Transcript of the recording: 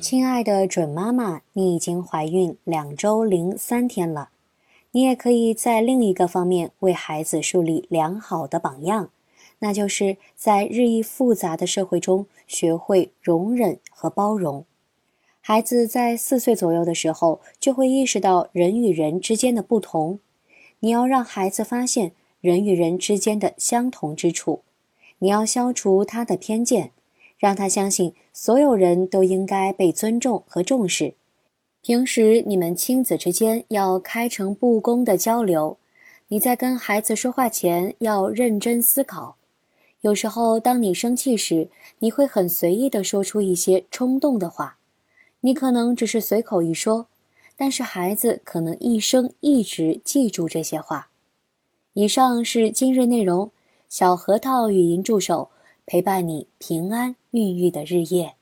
亲爱的准妈妈，你已经怀孕两周零三天了。你也可以在另一个方面为孩子树立良好的榜样，那就是在日益复杂的社会中学会容忍和包容。孩子在四岁左右的时候就会意识到人与人之间的不同，你要让孩子发现人与人之间的相同之处，你要消除他的偏见，让他相信所有人都应该被尊重和重视。平时你们亲子之间要开诚布公的交流，你在跟孩子说话前要认真思考。有时候，当你生气时，你会很随意的说出一些冲动的话，你可能只是随口一说，但是孩子可能一生一直记住这些话。以上是今日内容，小核桃语音助手陪伴你平安孕育的日夜。